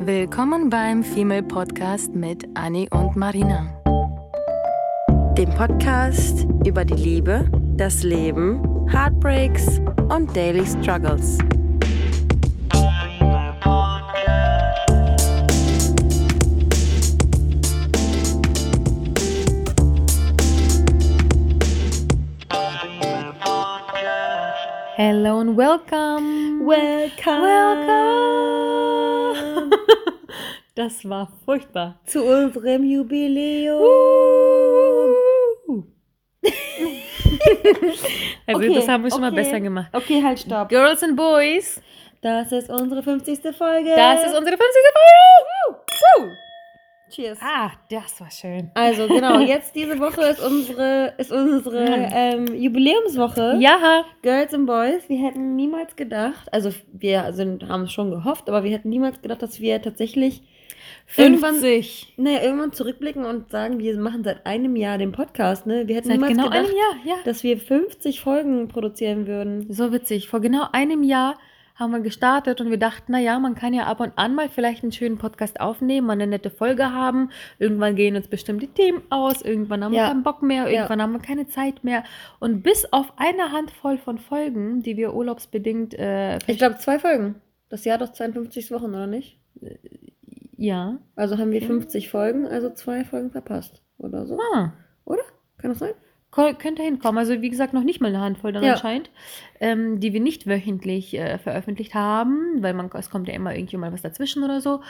Willkommen beim Female Podcast mit Annie und Marina. Dem Podcast über die Liebe, das Leben, Heartbreaks und Daily Struggles. Hello and welcome. Welcome, Welcome. Das war furchtbar. zu unserem Jubiläum. Also Okay, das haben wir schon mal okay. besser gemacht. Okay, halt, stopp. Girls and Boys, Das ist unsere 50. Folge. das ist unsere 50. Folge. Cheers. Ah, das war schön. Also genau, jetzt diese Woche ist unsere, ist unsere ähm, Jubiläumswoche. Ja, Girls and Boys, wir hätten niemals gedacht, also wir sind, haben es schon gehofft, aber wir hätten niemals gedacht, dass wir tatsächlich irgendwann, 50. naja, irgendwann zurückblicken und sagen, wir machen seit einem Jahr den Podcast, ne? Wir hätten Seit niemals genau gedacht, Jahr, ja. dass wir 50 Folgen produzieren würden. So witzig. Vor genau einem Jahr haben wir gestartet und wir dachten, na ja, man kann ja ab und an mal vielleicht einen schönen Podcast aufnehmen, mal eine nette Folge haben. Irgendwann gehen uns bestimmte Themen aus, irgendwann haben wir Ja. keinen Bock mehr, Ja. irgendwann haben wir keine Zeit mehr. Und bis auf eine Handvoll von Folgen, die wir urlaubsbedingt, äh, Ich glaube, zwei Folgen. Das Jahr doch 52 Wochen, oder nicht? Ja. Also haben wir 50 Folgen, also zwei Folgen verpasst. Oder so. Ah. Oder? Kann das sein? Ko- Könnte hinkommen. Also wie gesagt, noch nicht mal eine Handvoll dann Ja. anscheinend, ähm, die wir nicht wöchentlich äh, veröffentlicht haben, weil man, es kommt ja immer irgendwie mal was dazwischen oder so.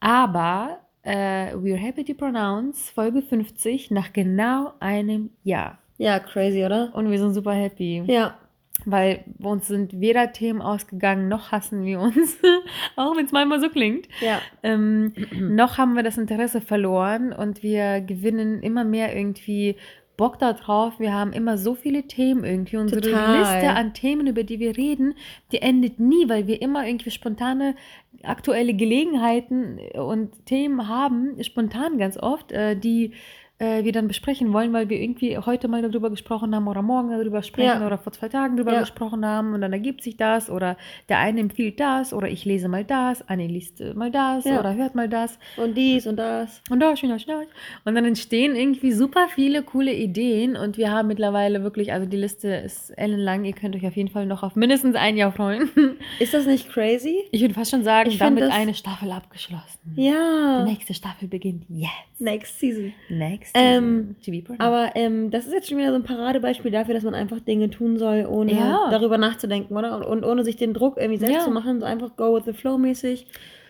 Aber äh, we're happy to pronounce Folge 50 nach genau einem Jahr. Ja, crazy, oder? Und wir sind super happy, Ja. Weil bei uns sind weder Themen ausgegangen, noch hassen wir uns, auch wenn es manchmal so klingt. Ja. Ähm, noch haben wir das Interesse verloren und wir gewinnen immer mehr irgendwie Bock darauf. Wir haben immer so viele Themen irgendwie. Unsere Total. Liste an Themen, über die wir reden, die endet nie, weil wir immer irgendwie spontane aktuelle Gelegenheiten und Themen haben, spontan ganz oft, äh, die äh, wir dann besprechen wollen, weil wir irgendwie heute mal darüber gesprochen haben oder morgen darüber sprechen Ja. oder vor zwei Tagen darüber Ja. gesprochen haben und dann ergibt sich das oder der eine empfiehlt das oder ich lese mal das, Anne liest äh, mal das Ja. oder hört mal das Und dies und das. und da, schön, da, schön, da. Und dann entstehen irgendwie super viele coole Ideen und wir haben mittlerweile wirklich, also die Liste ist ellenlang, ihr könnt euch auf jeden Fall noch auf mindestens ein Jahr freuen. Ist das nicht crazy? Ich würde fast schon sagen, Ich damit das- eine Staffel abgeschlossen. Ja. Die nächste Staffel beginnt jetzt. Next season. Next Ähm. Aber ähm, das ist jetzt schon wieder so ein Paradebeispiel dafür, dass man einfach Dinge tun soll, ohne Ja. darüber nachzudenken, oder? Und, und ohne sich den Druck irgendwie selbst Ja. zu machen, so einfach go with the flow mäßig.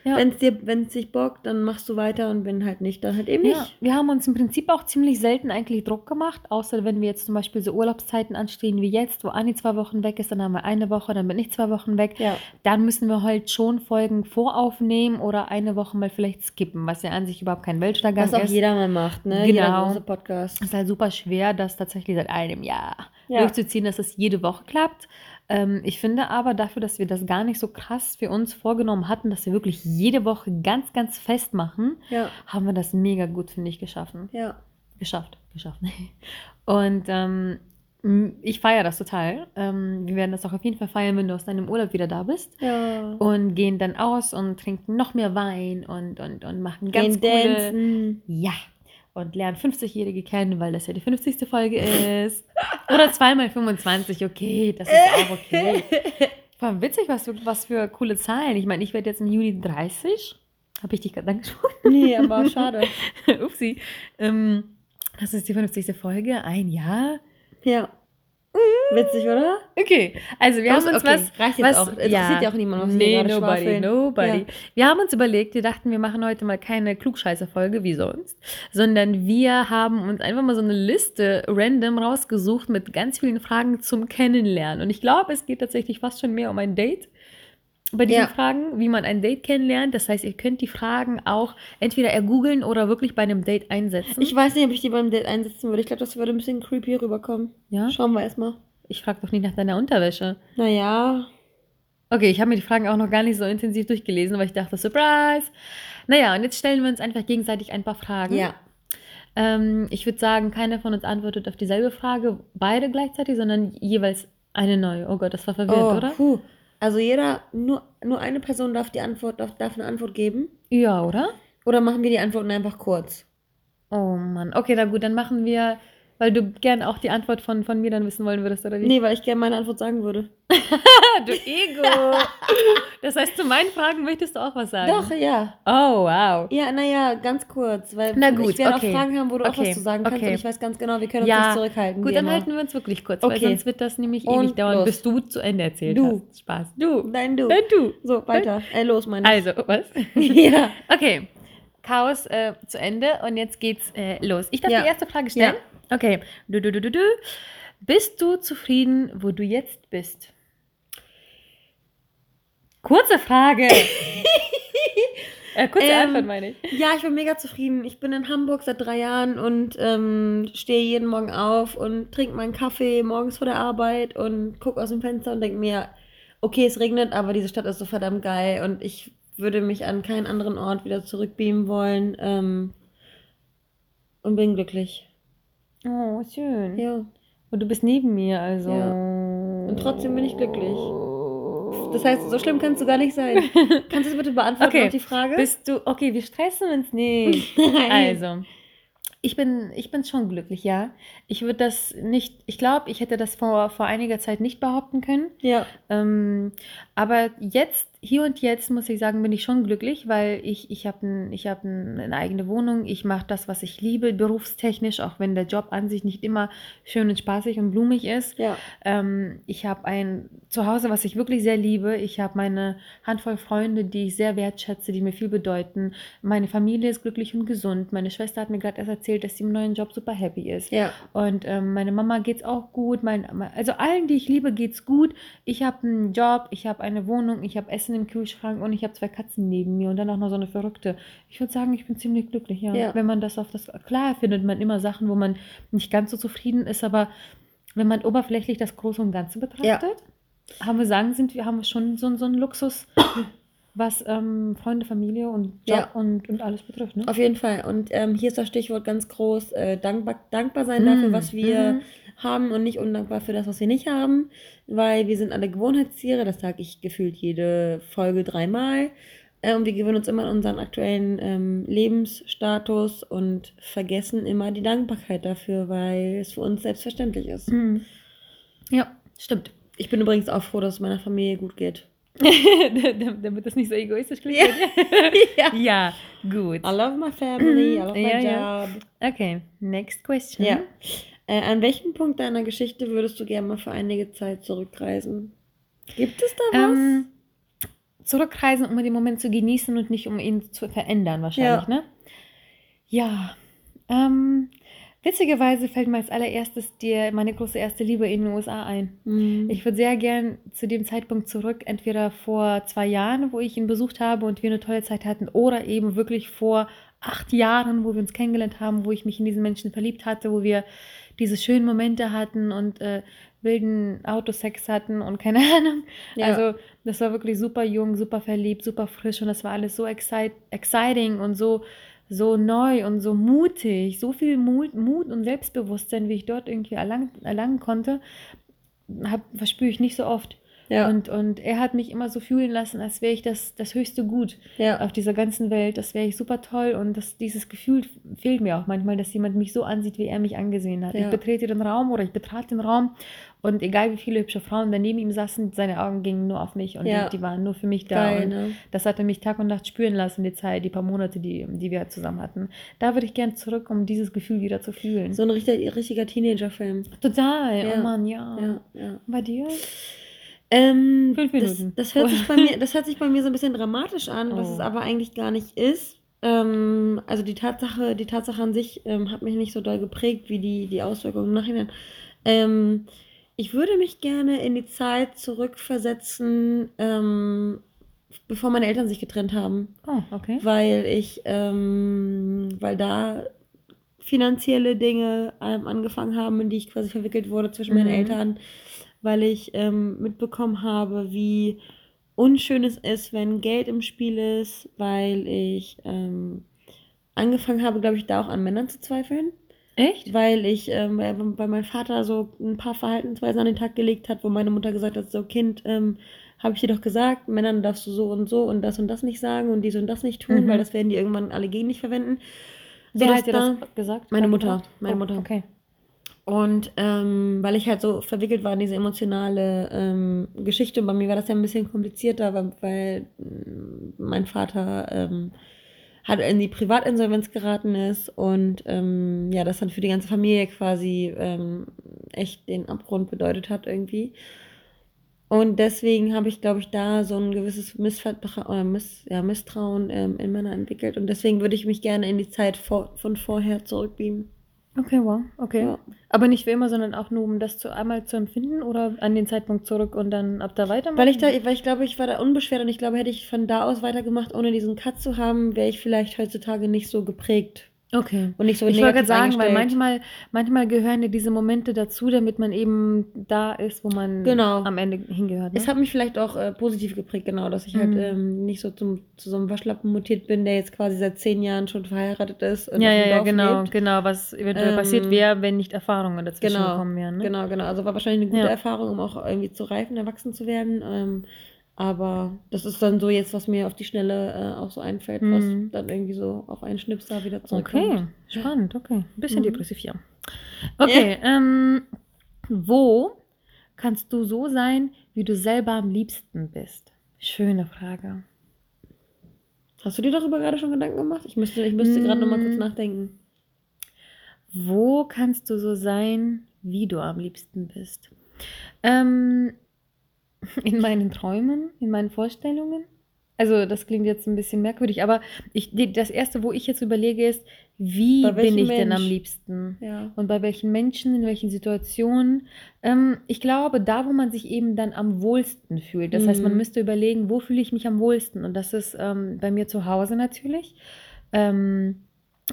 Ja. Wenn es dir, wenn es dich bockt, dann machst du weiter und wenn halt nicht, dann halt eben Ja, nicht. wir haben uns im Prinzip auch ziemlich selten eigentlich Druck gemacht, außer wenn wir jetzt zum Beispiel so Urlaubszeiten anstehen wie jetzt, wo Anni zwei Wochen weg ist, dann haben wir eine Woche, dann bin ich zwei Wochen weg. Ja. Dann müssen wir halt schon Folgen voraufnehmen oder eine Woche mal vielleicht skippen, was ja an sich überhaupt kein Weltuntergang Was auch ist. jeder mal macht, ne? Genau. Jeder Podcast. Es ist halt super schwer, das tatsächlich seit einem Jahr Ja. durchzuziehen, dass es jede Woche klappt. Ähm, ich finde aber dafür, dass wir das gar nicht so krass für uns vorgenommen hatten, dass wir wirklich jede Woche ganz, ganz fest machen, Ja. haben wir das mega gut, finde ich, geschaffen. Ja. Geschafft, geschafft. Und ähm, ich feiere das total. Ähm, wir werden das auch auf jeden Fall feiern, wenn du aus deinem Urlaub wieder da bist. Ja. Und gehen dann aus und trinken noch mehr Wein und, und, und machen ganz Gehen coole... dancen. Ja. Und lernen 50-Jährige kennen, weil das ja die 50. Folge ist. Oder zweimal 25, okay, das ist auch okay. War witzig, was für, was für coole Zahlen. Ich meine, ich werde jetzt im Juni 30. Habe ich dich gerade angesprochen? Nee, aber schade. Upsi. Ähm, das ist die 50. Folge, ein Jahr. Ja. Witzig, oder? Okay, also wir Was? haben uns Okay, was. reicht jetzt was, auch. Interessiert ja auch niemand, was wir nee, gerade nobody, schwafeln. nobody. Ja. Wir haben uns überlegt, wir dachten, wir machen heute mal keine Klugscheißer-Folge wie sonst, sondern wir haben uns einfach mal so eine Liste random rausgesucht mit ganz vielen Fragen zum Kennenlernen. Und ich glaube, es geht tatsächlich fast schon mehr um ein Date. Bei diesen Ja. Fragen, wie man ein Date kennenlernt. Das heißt, ihr könnt die Fragen auch entweder ergoogeln oder wirklich bei einem Date einsetzen. Ich weiß nicht, ob ich die beim Date einsetzen würde. Ich glaube, das würde ein bisschen creepy rüberkommen. ja? Schauen wir erstmal. Ich frage doch nicht nach deiner Unterwäsche. Naja. Okay, ich habe mir die Fragen auch noch gar nicht so intensiv durchgelesen, weil ich dachte, Surprise! Naja, und jetzt stellen wir uns einfach gegenseitig ein paar Fragen. Ja. Ähm, ich würde sagen, keiner von uns antwortet auf dieselbe Frage, beide gleichzeitig, sondern jeweils eine neue. Oh Gott, das war verwirrend, Oh, oder? puh. Also jeder, nur, nur eine Person darf die Antwort, darf, darf eine Antwort geben. Ja, oder? Oder machen wir die Antworten einfach kurz? Oh Mann. Okay, na gut, dann machen wir, weil du gern auch die Antwort von, von mir dann wissen wollen würdest, oder wie? Nee, weil ich gerne meine Antwort sagen würde. du Ego. das heißt, zu meinen Fragen möchtest du auch was sagen? Doch, ja. Oh, wow. Ja, naja, ganz kurz, weil Na gut, ich werde okay. auch Fragen haben, wo du auch Okay, was zu sagen kannst okay. und ich weiß ganz genau, wir können uns Ja, nicht zurückhalten. Gut, dann immer. halten wir uns wirklich kurz, weil sonst wird das nämlich Und ewig dauern, los. bis du zu Ende erzählt Du. hast. Spaß. Du. Nein, du. Nein, du. So, weiter. Äh, los, meine Also, was? ja. Okay, Chaos äh, zu Ende und jetzt geht's äh, los. Ich darf Ja. die erste Frage stellen. Okay. Du, du, du, du, du. Bist du zufrieden, wo du jetzt bist? Kurze Frage. äh, kurze Ähm, Antwort meine ich. Ja, ich bin mega zufrieden. Ich bin in Hamburg seit drei Jahren und ähm, stehe jeden Morgen auf und trinke meinen Kaffee morgens vor der Arbeit und gucke aus dem Fenster und denke mir, okay, es regnet, aber diese Stadt ist so verdammt geil und ich würde mich an keinen anderen Ort wieder zurückbeamen wollen ähm, und bin glücklich. Oh, schön. Ja. Und du bist neben mir, also. Ja. Und trotzdem bin ich glücklich. Das heißt, so schlimm kannst du gar nicht sein. Kannst du es bitte beantworten, Okay. die Frage? Bist du. Okay, wir stressen uns nicht. Also, ich bin, ich bin schon glücklich, ja. Ich würde das nicht, ich glaube, ich hätte das vor, vor einiger Zeit nicht behaupten können. Ja. Ähm, aber jetzt, hier und jetzt, muss ich sagen, bin ich schon glücklich, weil ich, ich habe ein, ich hab ein, eine eigene Wohnung. Ich mache das, was ich liebe, berufstechnisch, auch wenn der Job an sich nicht immer schön und spaßig und blumig ist. Ja. Ähm, ich habe ein Zuhause, was ich wirklich sehr liebe. Ich habe meine Handvoll Freunde, die ich sehr wertschätze, die mir viel bedeuten. Meine Familie ist glücklich und gesund. Meine Schwester hat mir gerade erst erzählt, dass sie im neuen Job super happy ist. Ja. Und ähm, meine Mama geht's auch gut. Mein, also allen, die ich liebe, geht's gut. Ich habe einen Job, ich habe eine Wohnung, ich habe Essen im Kühlschrank und ich habe zwei Katzen neben mir und dann auch noch so eine verrückte. Ich würde sagen, ich bin ziemlich glücklich, ja. Ja. Wenn man das auf das klar findet man immer Sachen, wo man nicht ganz so zufrieden ist, aber wenn man oberflächlich das Große und Ganze betrachtet, haben wir sagen, sind wir haben wir schon so, so einen Luxus, was ähm, Freunde, Familie und Job Ja. und, und alles betrifft. Ne? Auf jeden Fall. Und ähm, hier ist das Stichwort ganz groß: äh, dankbar, dankbar sein Mm, dafür, was wir mhm. haben und nicht undankbar für das, was wir nicht haben. Weil wir sind alle Gewohnheitstiere, das sage ich gefühlt jede Folge dreimal. Äh, und wir gewöhnen uns immer an unseren aktuellen ähm, Lebensstatus und vergessen immer die Dankbarkeit dafür, weil es für uns selbstverständlich ist. Mhm. Ja, stimmt. Ich bin übrigens auch froh, dass es meiner Familie gut geht. Damit das nicht so egoistisch klingt. Ja. ja. ja, gut. I love my family, I love my Ja, ja. job. Okay, next question. Ja. Äh, an welchem Punkt deiner Geschichte würdest du gerne mal für einige Zeit zurückreisen? Gibt es da was? Ähm, zurückreisen, um den Moment zu genießen und nicht um ihn zu verändern, wahrscheinlich, Ja. ne? Ja. Ähm, witzigerweise fällt mir als allererstes dir meine große erste Liebe in den USA ein. Mhm. Ich würde sehr gern zu dem Zeitpunkt zurück, entweder vor zwei Jahren, wo ich ihn besucht habe und wir eine tolle Zeit hatten, oder eben wirklich vor acht Jahren, wo wir uns kennengelernt haben, wo ich mich in diesen Menschen verliebt hatte, wo wir diese schönen Momente hatten und äh, wilden Autosex hatten und keine Ahnung. Ja. Also das war wirklich super jung, super verliebt, super frisch und das war alles so excite exciting und so so neu und so mutig, so viel Mut, Mut und Selbstbewusstsein, wie ich dort irgendwie erlangen, erlangen konnte, hab, verspüre ich nicht so oft. ja. Und, und er hat mich immer so fühlen lassen, als wäre ich das, das höchste Gut ja. auf dieser ganzen Welt. Das wäre ich super toll und das, dieses Gefühl fehlt mir auch manchmal, dass jemand mich so ansieht, wie er mich angesehen hat. Ja. Ich betrete den Raum oder ich betrat den Raum und egal wie viele hübsche Frauen da neben ihm saßen, seine Augen gingen nur auf mich und Ja. die, die waren nur für mich da. Geil, und ne? das hat er mich Tag und Nacht spüren lassen, die Zeit, die paar Monate, die, die wir zusammen hatten. Da würde ich gern zurück, um dieses Gefühl wieder zu fühlen. So ein richtiger, richtiger Teenager-Film. Total, Ja. oh Mann, ja. Ja, ja. Bei dir? Ähm, Fünf das, Minuten. das, hört sich bei mir, das hört sich bei mir so ein bisschen dramatisch an, was Oh. es aber eigentlich gar nicht ist. Ähm, also die Tatsache, die Tatsache an sich ähm, hat mich nicht so doll geprägt wie die, die Auswirkungen im Nachhinein. Ähm, ich würde mich gerne in die Zeit zurückversetzen, ähm, bevor meine Eltern sich getrennt haben. Oh, okay. weil ich, ähm, weil da finanzielle Dinge ähm, angefangen haben, in die ich quasi verwickelt wurde zwischen meinen Mhm. Eltern, weil ich ähm, mitbekommen habe, wie unschön es ist, wenn Geld im Spiel ist, weil ich ähm, angefangen habe, glaube ich, da auch an Männern zu zweifeln, Echt? weil ich, ähm, weil, mein Vater so ein paar Verhaltensweisen an den Tag gelegt hat, wo meine Mutter gesagt hat, so Kind, ähm, habe ich dir doch gesagt, Männern darfst du so und so und das und das nicht sagen und dies und das nicht tun, Mhm. weil das werden die irgendwann alle gegen dich verwenden. Wer Sodass hat dir da- das gesagt? Meine Wer Mutter, meine Oh, Mutter. Okay. Und ähm, weil ich halt so verwickelt war in diese emotionale ähm, Geschichte, und bei mir war das ja ein bisschen komplizierter, weil, weil mm, mein Vater ähm, halt in die Privatinsolvenz geraten ist und ähm, ja, das dann für die ganze Familie quasi ähm, echt den Abgrund bedeutet hat irgendwie. Und deswegen habe ich, glaube ich, da so ein gewisses Missvertra Miss ja, Misstrauen ähm, in Männer entwickelt. Und deswegen würde ich mich gerne in die Zeit vor von vorher zurückbeamen. Okay, wow. Okay. Ja. Aber nicht für immer, sondern auch nur, um das zu einmal zu empfinden oder an den Zeitpunkt zurück und dann ab da weitermachen? Weil ich da, weil ich glaube, ich war da unbeschwert und ich glaube, hätte ich von da aus weitergemacht, ohne diesen Cut zu haben, wäre ich vielleicht heutzutage nicht so geprägt Okay. und nicht so Ich wollte gerade sagen, weil manchmal, manchmal gehören ja diese Momente dazu, damit man eben da ist, wo man Genau. am Ende hingehört. Ne? Es hat mich vielleicht auch äh, positiv geprägt, genau, dass ich halt Mhm. ähm, nicht so zum, zu so einem Waschlappen mutiert bin, der jetzt quasi seit zehn Jahren schon verheiratet ist. und ja, ja, ja, genau, lebt. genau, was eventuell Ähm, passiert wäre, wenn nicht Erfahrungen dazwischen Genau, gekommen wären. Ne? Genau, genau. Also war wahrscheinlich eine gute Ja. Erfahrung, um auch irgendwie zu reifen, erwachsen zu werden. Ähm, aber das ist dann so jetzt, was mir auf die Schnelle äh, auch so einfällt, Mhm. was dann irgendwie so auf einen Schnips da wieder zurückkommt. Okay, spannend, okay. Ein bisschen Mhm. depressiv, ja. Okay, ähm, wo kannst du so sein, wie du selber am liebsten bist? Schöne Frage. Hast du dir darüber gerade schon Gedanken gemacht? Ich müsste, ich müsste gerade noch mal kurz Mm. nachdenken. Wo kannst du so sein, wie du am liebsten bist? Ähm, in meinen Träumen, in meinen Vorstellungen. Also das klingt jetzt ein bisschen merkwürdig, aber ich, das Erste, wo ich jetzt überlege, ist, wie bin ich denn am Mensch? liebsten? Ja. Und bei welchen Menschen, in welchen Situationen. Ähm, ich glaube, da, wo man sich eben dann am wohlsten fühlt. Das heißt, man Mhm. müsste überlegen, wo fühle ich mich am wohlsten? Und das ist ähm, bei mir zu Hause natürlich. Ähm,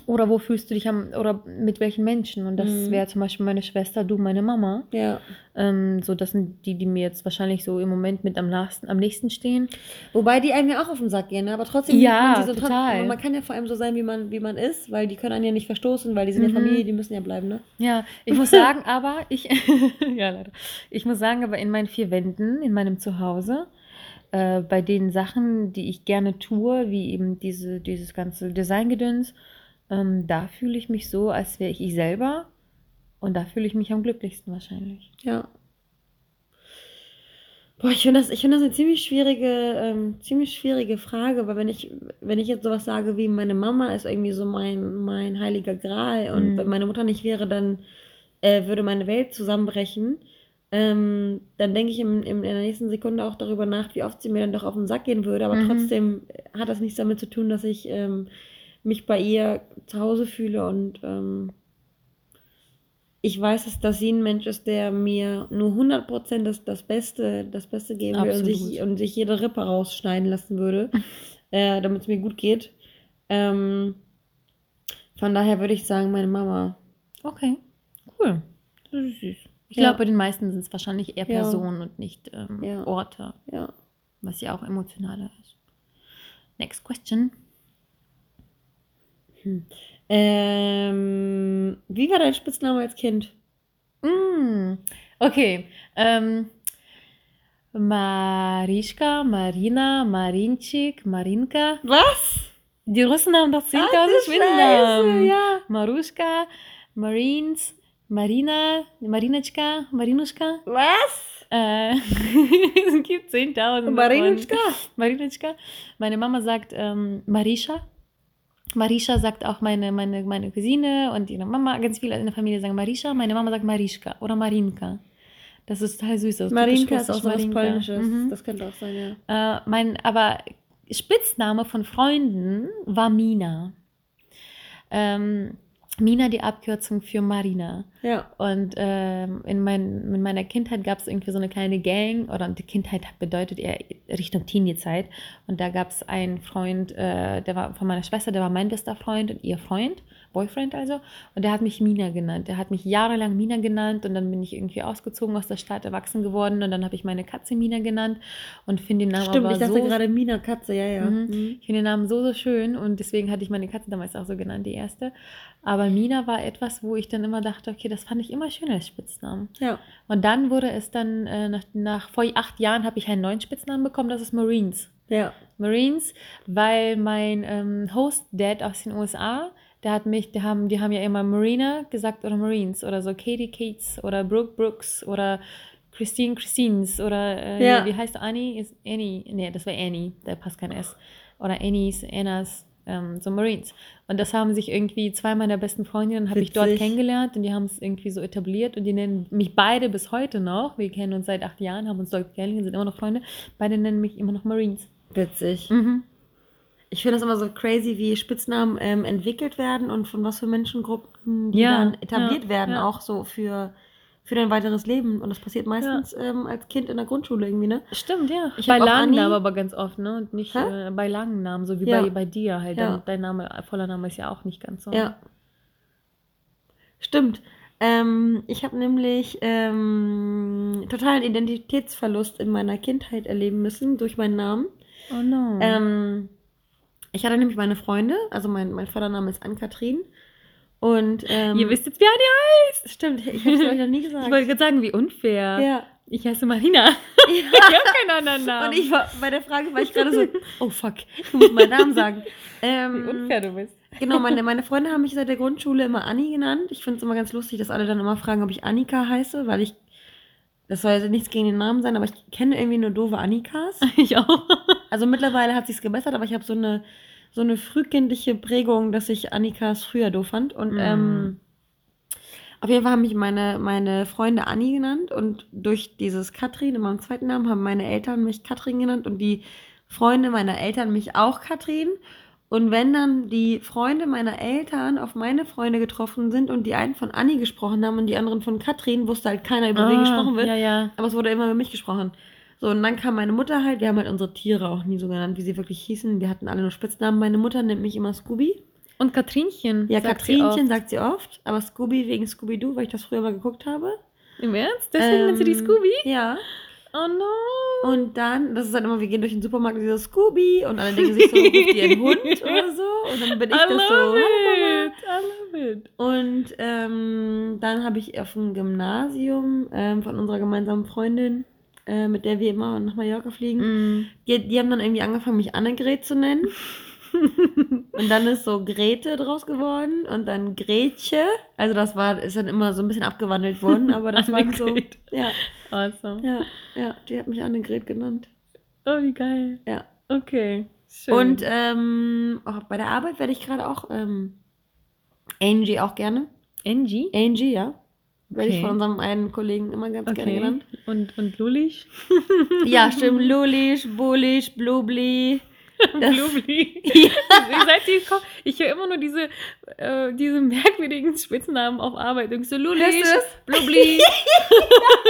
oder wo fühlst du dich am, oder mit welchen Menschen? Und das Mhm. wäre zum Beispiel meine Schwester, du, meine Mama. Ja. Ähm, so, das sind die, die mir jetzt wahrscheinlich so im Moment mit am, nächsten, am nächsten stehen. Wobei die einem ja auch auf den Sack gehen, ne? aber trotzdem Ja, man sie so total. Man kann ja vor allem so sein, wie man, wie man ist, weil die können einen ja nicht verstoßen, weil die sind ja Mhm. Familie, die müssen ja bleiben, ne? Ja, ich muss sagen, aber ich, ja, leider. Ich muss sagen, aber in meinen vier Wänden, in meinem Zuhause, äh, bei den Sachen, die ich gerne tue, wie eben diese, dieses ganze Designgedöns, ähm, da fühle ich mich so, als wäre ich ich selber. Und da fühle ich mich am glücklichsten wahrscheinlich. Ja. Boah, ich finde das, ich finde das eine ziemlich schwierige, ähm, ziemlich schwierige Frage, weil wenn ich, wenn ich jetzt sowas sage wie meine Mama ist irgendwie so mein, mein heiliger Gral und Mhm. wenn meine Mutter nicht wäre, dann äh, würde meine Welt zusammenbrechen. Ähm, dann denke ich im, im, in der nächsten Sekunde auch darüber nach, wie oft sie mir dann doch auf den Sack gehen würde. Aber Mhm. trotzdem hat das nichts damit zu tun, dass ich ähm, mich bei ihr zu Hause fühle und ähm, ich weiß, dass, dass sie ein Mensch ist, der mir nur 100% das, das Beste, das Beste geben will und sich, und sich jede Rippe rausschneiden lassen würde, äh, damit es mir gut geht. Ähm, von daher würde ich sagen, meine Mama. Okay, cool. Das ist süß. Ich Ja. glaube, bei den meisten sind es wahrscheinlich eher Ja. Personen und nicht ähm, Ja. Orte, Ja. was ja auch emotionaler ist. Next question. Hm. Ähm, wie war dein Spitzname als Kind? Mm, okay. Ähm, Marischka, Marina, Marinchik, Marinka. Was? Die Russen haben doch 10.000 Spitznamen. Ja. Maruschka, Marines, Marina, Marinetschka, Marinuschka. Was? Äh, es gibt 10.000. Marinetschka? Marinetschka. Meine Mama sagt ähm, Marisha. Marisha sagt auch meine, meine, meine Cousine und ihre Mama, ganz viele in der Familie sagen Marisha. Meine Mama sagt Marischka oder Marinka. Das ist total süß. Das Marinka ist auch so was. Polnisches. Mhm. Das könnte auch sein, ja. Äh, mein, aber Spitzname von Freunden war Mina. Ähm, Mina die Abkürzung für Marina. Ja. Und ähm, in, mein, in meiner Kindheit gab es irgendwie so eine kleine Gang, oder die Kindheit bedeutet eher Richtung Teenie-Zeit. Und da gab es einen Freund, äh, der war von meiner Schwester, der war mein bester Freund und ihr Freund, Boyfriend also. Und der hat mich Mina genannt. Der hat mich jahrelang Mina genannt und dann bin ich irgendwie ausgezogen aus der Stadt, erwachsen geworden und dann habe ich meine Katze Mina genannt und finde den Namen Stimmt, aber ich dachte so gerade Mina Katze, ja, ja. Mhm. Mhm. ich finde den Namen so, so schön und deswegen hatte ich meine Katze damals auch so genannt, die erste. Aber Mina war etwas, wo ich dann immer dachte, okay, das fand ich immer schön als Spitznamen. Ja. Und dann wurde es dann, äh, nach, nach vor acht Jahren habe ich einen neuen Spitznamen bekommen, das ist Marines. Ja. Marines, weil mein ähm, Host-Dad aus den USA, der hat mich, die haben, die haben ja immer Marina gesagt oder Marines oder so Katie Kates oder Brooke Brooks oder Christine Christines oder äh, Ja. wie heißt Annie? Ist Annie? Nee, das war Annie, da passt kein S. Oder Annies, Annas, ähm, so Marines. Und das haben sich irgendwie zwei meiner besten Freundinnen habe ich dort kennengelernt und die haben es irgendwie so etabliert und die nennen mich beide bis heute noch. Wir kennen uns seit acht Jahren, haben uns dort kennengelernt, sind immer noch Freunde. Beide nennen mich immer noch Marines. Witzig. Mhm. Ich finde das immer so crazy, wie Spitznamen ähm, entwickelt werden und von was für Menschengruppen die Ja, dann etabliert ja, werden, ja. auch so für, für dein weiteres Leben. Und das passiert meistens ähm, als Kind in der Grundschule irgendwie, ne? Stimmt, ja. Ich bei hab auch langen Anni- Namen aber ganz oft, ne? Und nicht äh, bei langen Namen, so wie Ja. bei, bei dir halt. Ja. Dein, dein Name, voller Name ist ja auch nicht ganz so. Ja. Stimmt. Ähm, ich habe nämlich ähm, totalen Identitätsverlust in meiner Kindheit erleben müssen durch meinen Namen. Oh no. Ähm, ich hatte nämlich meine Freunde, also mein, mein Vordername ist Ann-Kathrin. Und ähm, Ihr wisst jetzt, wie Anja heißt. Stimmt, ich habe es euch noch nie gesagt. Ich wollte gerade sagen, wie unfair. ja. Ich heiße Marina. Ich habe keinen anderen Namen. Und ich war bei der Frage war ich gerade so, oh fuck, du musst meinen Namen sagen. wie Ähm, unfair du bist. Genau, meine, meine Freunde haben mich seit der Grundschule immer Anni genannt. Ich finde es immer ganz lustig, dass alle dann immer fragen, ob ich Annika heiße, weil ich, das soll jetzt nichts gegen den Namen sein, aber ich kenne irgendwie nur doofe Annikas. Ich auch. Also mittlerweile hat sich's gebessert, aber ich habe so eine, so eine frühkindliche Prägung, dass ich Annikas früher doof fand. Und Mm. ähm, auf jeden Fall haben mich meine, meine Freunde Anni genannt und durch dieses Katrin in meinem zweiten Namen haben meine Eltern mich Katrin genannt und die Freunde meiner Eltern mich auch Katrin. Und wenn dann die Freunde meiner Eltern auf meine Freunde getroffen sind und die einen von Anni gesprochen haben und die anderen von Katrin, wusste halt keiner, über wen gesprochen wird. Ah, Ja, ja. Aber es wurde immer über mich gesprochen. So, und dann kam meine Mutter halt, wir haben halt unsere Tiere auch nie so genannt, wie sie wirklich hießen. Wir hatten alle nur Spitznamen. Meine Mutter nennt mich immer Scooby. Und Katrinchen. Ja, sagt sie Katrinchen oft. sagt sie oft, aber Scooby wegen Scooby-Doo, weil ich das früher mal geguckt habe. Im Ernst? Deswegen nennt sie die Ähm, Scooby? Ja. Oh no. Und dann, das ist dann immer, wir gehen durch den Supermarkt und sie so Scooby und alle denken sich so, ruft ihr einen Hund oder so. Und dann bin ich I das so. It. I love it. Und ähm, dann habe ich auf dem Gymnasium ähm, von unserer gemeinsamen Freundin, äh, mit der wir immer nach Mallorca fliegen, Mm. Die, die haben dann irgendwie angefangen, mich Annegret zu nennen. und dann ist so Grete draus geworden und dann Gretje. Also das war, ist dann immer so ein bisschen abgewandelt worden, aber das war so. Ja, Awesome. ja, ja, die hat mich Annegret genannt. Oh, wie geil. Ja. Okay. Schön. Und ähm, auch bei der Arbeit werde ich gerade auch ähm, Angie auch gerne. Angie? Angie, ja. Werde ich Okay. von unserem einen Kollegen immer ganz gerne Okay. genannt. Und, und Lulich? Ja, stimmt. Lulisch, Bullisch, Blubli. Das- Blubli. Ja. Ko- ich höre immer nur diese, äh, diese merkwürdigen Spitznamen auf Arbeit. Irgendwie so es? Blubli.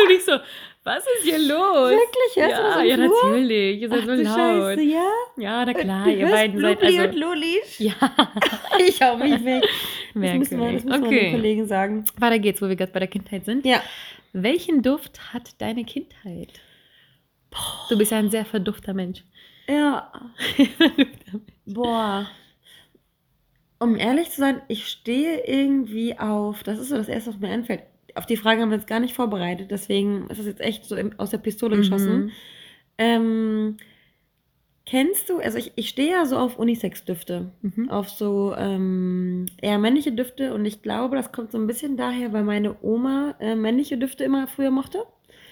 Und ich so, was ist hier los? Wirklich? Hörst du das ja, ja, Flur? natürlich. Ihr seid Ach so laut. Scheiße, ja? Ja, na klar, Du ihr beiden seid also. und Lulisch? Ja, Ich hau mich weg. Das merkwürdig. müssen wir, das müssen wir den okay, Kollegen sagen. weiter geht's, wo wir gerade bei der Kindheit sind. Ja. Welchen Duft hat deine Kindheit? Du bist ja ein sehr verdufter Mensch. Ja. Boah. Um ehrlich zu sein, ich stehe irgendwie auf, das ist so das Erste, was mir einfällt. Auf die Frage haben wir uns gar nicht vorbereitet, deswegen ist das jetzt echt so aus der Pistole geschossen. Mhm. Ähm, kennst du, also ich, ich stehe ja so auf Unisex-Düfte, Mhm. auf so ähm, eher männliche Düfte und ich glaube, das kommt so ein bisschen daher, weil meine Oma äh, männliche Düfte immer früher mochte.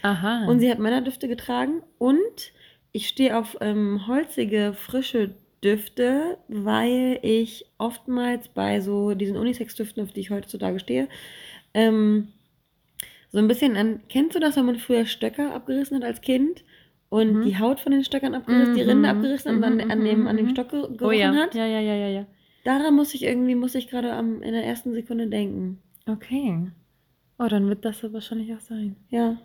Aha. Und sie hat Männerdüfte getragen. Und ich stehe auf ähm, holzige, frische Düfte, weil ich oftmals bei so diesen Unisex-Düften, auf die ich heutzutage stehe, ähm, so ein bisschen an. Kennst du das, wenn man früher Stöcker abgerissen hat als Kind? Und Mhm. die Haut von den Stöckern abgerissen, die Mhm. Rinde abgerissen und dann Mhm, an dem, an dem mhm. Stock ge- oh gerochen ja. hat? ja, ja, ja, ja, ja. Daran muss ich irgendwie, muss ich gerade am- in der ersten Sekunde denken. Okay. Oh, dann wird das so wahrscheinlich auch sein. Ja.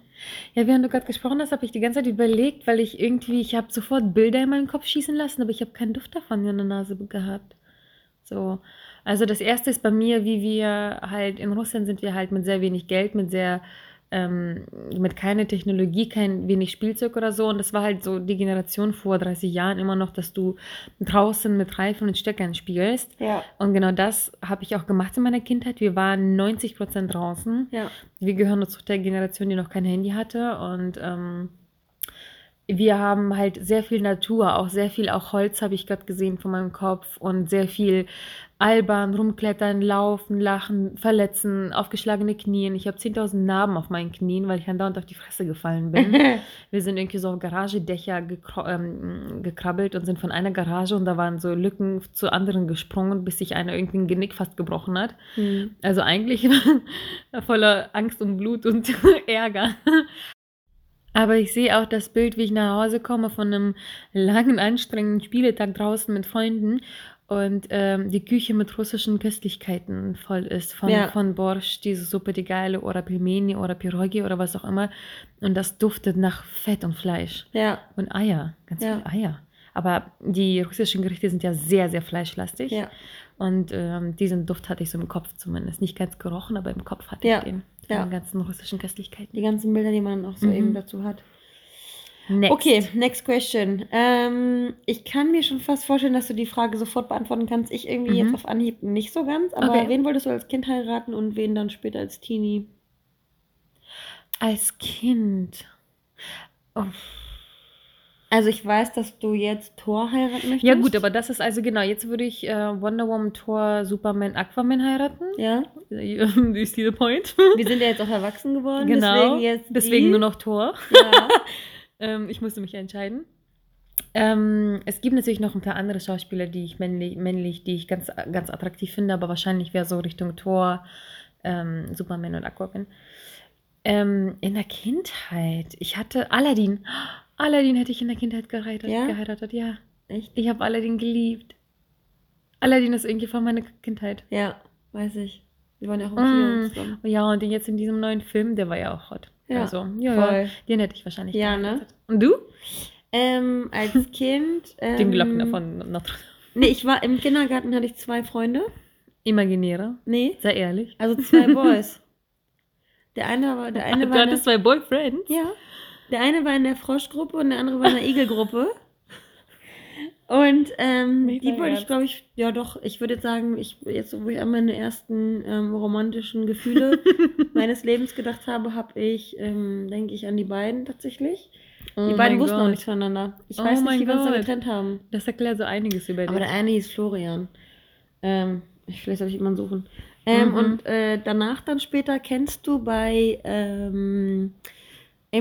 Ja, während du gerade gesprochen hast, habe ich die ganze Zeit überlegt, weil ich irgendwie, ich habe sofort Bilder in meinen Kopf schießen lassen, aber ich habe keinen Duft davon in der Nase gehabt. So. Also das erste ist bei mir, wie wir halt in Russland sind wir halt mit sehr wenig Geld, mit sehr ähm, mit keiner Technologie, kein wenig Spielzeug oder so. Und das war halt so die Generation vor 30 Jahren immer noch, dass du draußen mit Reifen und Steckern spielst. Ja. Und genau das habe ich auch gemacht in meiner Kindheit. Wir waren 90 Prozent draußen. Ja. Wir gehören zu der Generation, die noch kein Handy hatte. Und ähm, wir haben halt sehr viel Natur, auch sehr viel, auch Holz habe ich gerade gesehen von meinem Kopf und sehr viel albern, rumklettern, laufen, lachen, verletzen, aufgeschlagene Knien. Ich habe 10.000 Narben auf meinen Knien, weil ich andauernd auf die Fresse gefallen bin. wir sind irgendwie so auf Garagedächer ähm, gekrabbelt und sind von einer Garage und da waren so Lücken zu anderen gesprungen, bis sich einer irgendwie ein Genick fast gebrochen hat. Hm. Also eigentlich voller Angst und Blut und Ärger. Aber ich sehe auch das Bild, wie ich nach Hause komme von einem langen, anstrengenden Spieletag draußen mit Freunden und ähm, die Küche mit russischen Köstlichkeiten voll ist. Von, Ja. von Borsch, diese Suppe, die geile, oder Pelmeni oder Pirogi oder was auch immer. Und das duftet nach Fett und Fleisch. Ja. Und Eier, ganz Ja. viele Eier. Aber die russischen Gerichte sind ja sehr, sehr fleischlastig. Ja. Und ähm, diesen Duft hatte ich so im Kopf zumindest. Nicht ganz gerochen, aber im Kopf hatte Ja, ich den. Ja. den ganzen russischen Köstlichkeiten. Die ganzen Bilder, die man auch so Mhm. eben dazu hat. Next. Okay, next question. Ähm, ich kann mir schon fast vorstellen, dass du die Frage sofort beantworten kannst. Ich irgendwie Mhm. jetzt auf Anhieb nicht so ganz. Aber Okay. wen wolltest du als Kind heiraten und wen dann später als Teenie? Als Kind. Oh. Also ich weiß, dass du jetzt Thor heiraten möchtest. Ja, gut, aber das ist also genau. Jetzt würde ich äh, Wonder Woman, Thor, Superman, Aquaman heiraten. Ja, Do you see the point? wir sind ja jetzt auch erwachsen geworden. genau. Deswegen jetzt Deswegen die. nur noch Thor. Ja. Ähm, ich musste mich entscheiden. Ähm, es gibt natürlich noch ein paar andere Schauspieler, die ich männlich, männlich die ich ganz, ganz attraktiv finde, aber wahrscheinlich wäre so Richtung Thor, ähm, Superman und Aquaman. Ähm, in der Kindheit, ich hatte Aladdin. Aladdin hätte ich in der Kindheit geheiratet. Ja? geheiratet, ja. Echt? Ich habe Aladdin geliebt. Aladdin ist irgendwie von meiner Kindheit. Ja, weiß ich. Wir waren ja auch im Mm. Zusammen. Ja, und jetzt in diesem neuen Film, der war ja auch hot. Ja, also, ja, ja, voll. den hätte ich wahrscheinlich Ja, ne? Und du? Ähm, als Kind. Ähm, Den Glockner von Notre Dame. Nee, ich war im Kindergarten, hatte ich zwei Freunde. Imaginäre. Nee, Sei ehrlich. also zwei Boys. Der eine war, der eine du war hattest zwei Boyfriends? ja, der eine war in der Froschgruppe und der andere war in der Igelgruppe. Und ähm, die wollte ich, glaube ich, ja doch, ich würde jetzt sagen, ich jetzt, wo ich an meine ersten ähm, romantischen Gefühle meines Lebens gedacht habe, habe ich, ähm, denke ich, an die beiden tatsächlich. Oh die beiden wussten auch Gott. nichts voneinander. Ich Oh weiß nicht, wie wir uns da getrennt haben. Das erklärt so einiges über Aber dich. der eine hieß Florian. Ähm, ich, vielleicht soll ich jemanden suchen. Ähm, Mhm. Und äh, danach dann später kennst du bei ähm,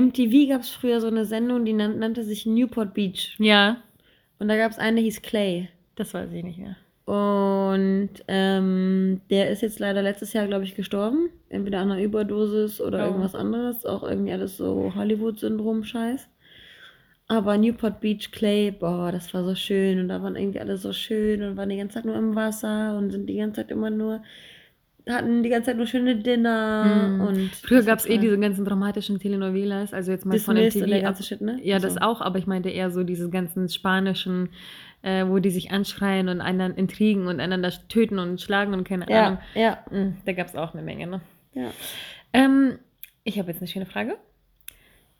MTV gab es früher so eine Sendung, die nan nannte sich Newport Beach. Ja, Und da gab es eine, die hieß Clay. das weiß ich nicht mehr. Und ähm, der ist jetzt leider letztes Jahr, glaube ich, gestorben. Entweder an einer Überdosis oder Oh. irgendwas anderes. Auch irgendwie alles so Hollywood-Syndrom-Scheiß. Aber Newport Beach Clay, boah, das war so schön. Und da waren irgendwie alle so schön und waren die ganze Zeit nur im Wasser und sind die ganze Zeit immer nur, hatten die ganze Zeit nur schöne Dinner. Mm. Und Früher das gab es eh diese ganzen dramatischen Telenovelas, also jetzt mal von Dismissed MTV. und der ganze Shit, ne? Ja, das So. auch, aber ich meinte eher so diese ganzen spanischen, äh, wo die sich anschreien und einander intrigen und einander töten und schlagen und keine Ahnung. Ja, ja, Mm, Da gab es auch eine Menge, ne? ja. Ähm, ich habe jetzt eine schöne Frage.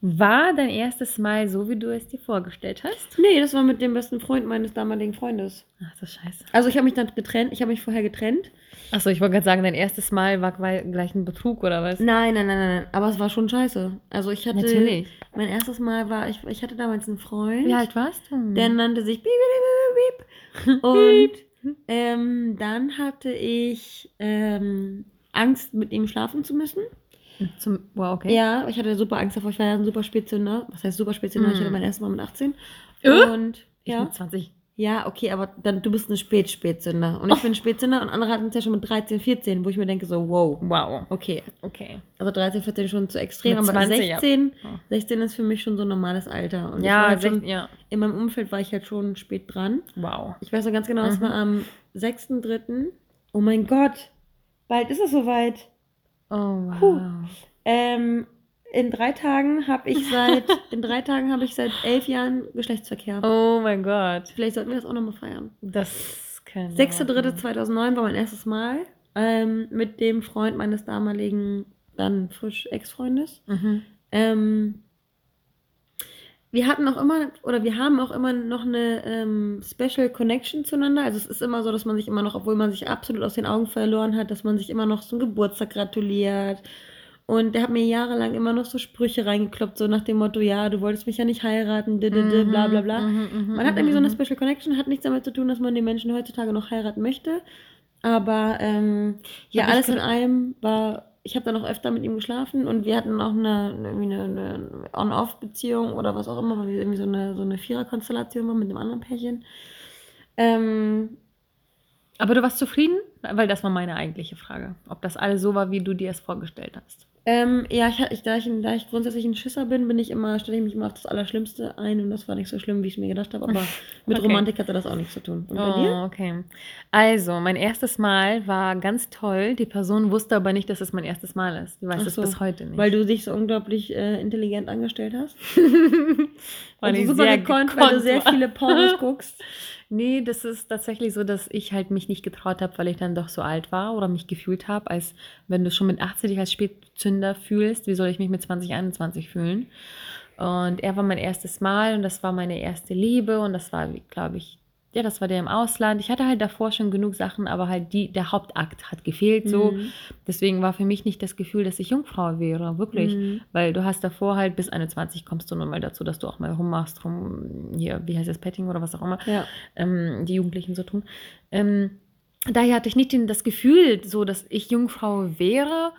War dein erstes Mal so, wie du es dir vorgestellt hast? Nee, das war mit dem besten Freund meines damaligen Freundes. Ach, so scheiße. Also ich habe mich dann getrennt, ich habe mich vorher getrennt. Achso, ich wollte gerade sagen, dein erstes Mal war gleich ein Betrug oder was? Nein, nein, nein, nein. Aber es war schon scheiße. Also ich hatte. Natürlich. Mein erstes Mal war, ich, ich hatte damals einen Freund. Wie alt warst du? Der nannte sich Piep, Piep, Piep, Piep. Und ähm, dann hatte ich ähm, Angst, mit ihm schlafen zu müssen. Zum, wow, okay. Ja, ich hatte super Angst davor. Ich war ja ein super Spätzünder. Was heißt super Spätzünder? Ich Mm. hatte mein erstes Mal mit 18. Äh? Und Ich ja. mit 20. Ja, okay, aber dann du bist eine Spätspätzünder. Und ich bin Spätzünder und andere hatten es ja schon mit 13, 14, wo ich mir denke, so, wow. Wow. Okay. Okay. Also 13, 14 schon zu extrem, Mit aber 20, ja. 16, Ja. 16 ist für mich schon so ein normales Alter. Und ich Ja, halt schon, ja. in meinem Umfeld war ich halt schon spät dran. Wow. Ich weiß noch ganz genau, es Mhm. war am 6.3. Oh mein Gott, bald ist es soweit. Oh, wow. Puh. Ähm, in drei Tagen habe ich seit, in drei Tagen habe ich seit elf Jahren Geschlechtsverkehr. Oh mein Gott. Vielleicht sollten wir das auch nochmal feiern. Das kann. 6.3.2009 war mein erstes Mal ähm, mit dem Freund meines damaligen dann frisch Ex-Freund ist. Mhm. Ähm, wir hatten auch immer, oder wir haben auch immer noch eine ähm, Special Connection zueinander. Also es ist immer so, dass man sich immer noch, obwohl man sich absolut aus den Augen verloren hat, dass man sich immer noch zum Geburtstag gratuliert. Und der hat mir jahrelang immer noch so Sprüche reingekloppt, so nach dem Motto, ja, du wolltest mich ja nicht heiraten, d -d -d, bla bla bla. Mhm, mhm, Man hat irgendwie so eine mhm. Special Connection, hat nichts damit zu tun, dass man den Menschen heutzutage noch heiraten möchte. Aber ähm, ja, alles in allem war, ich habe dann auch öfter mit ihm geschlafen und wir hatten auch eine, eine, eine On-Off-Beziehung oder was auch immer, weil wir irgendwie so eine, so eine Vierer-Konstellation waren mit einem anderen Pärchen. Ähm, Aber du warst zufrieden? Weil das war meine eigentliche Frage. Ob das alles so war, wie du dir es vorgestellt hast. Ähm, ja, ich, ich, da, ich, da ich grundsätzlich ein Schisser bin, bin ich immer, stelle ich mich immer auf das Allerschlimmste ein und das war nicht so schlimm, wie ich es mir gedacht habe, aber mit Okay. Romantik hatte das auch nichts zu tun. Und bei dir? Oh, okay. Also, mein erstes Mal war ganz toll. Die Person wusste aber nicht, dass es mein erstes Mal ist. Die weiß es so, bis heute nicht. Weil du dich so unglaublich äh, intelligent angestellt hast. Weil und ich super sehr gekonnt, weil du sehr viele Pornos guckst. Nee, das ist tatsächlich so, dass ich halt mich nicht getraut habe, weil ich dann doch so alt war oder mich gefühlt habe, als wenn du schon mit 80 dich als Spätzünder fühlst, wie soll ich mich mit 20, 21 fühlen? Und er war mein erstes Mal und das war meine erste Liebe und das war, glaube ich, ja, das war der im Ausland. Ich hatte halt davor schon genug Sachen, aber halt die, der Hauptakt hat gefehlt so. Mhm. Deswegen war für mich nicht das Gefühl, dass ich Jungfrau wäre, wirklich. Mhm. Weil du hast davor halt bis 21 kommst du nun mal dazu, dass du auch mal rummachst, rum, hier, wie heißt das, Petting oder was auch immer Ja. ähm, die Jugendlichen so tun. Ähm, daher hatte ich nicht den, das Gefühl, so dass ich Jungfrau wäre.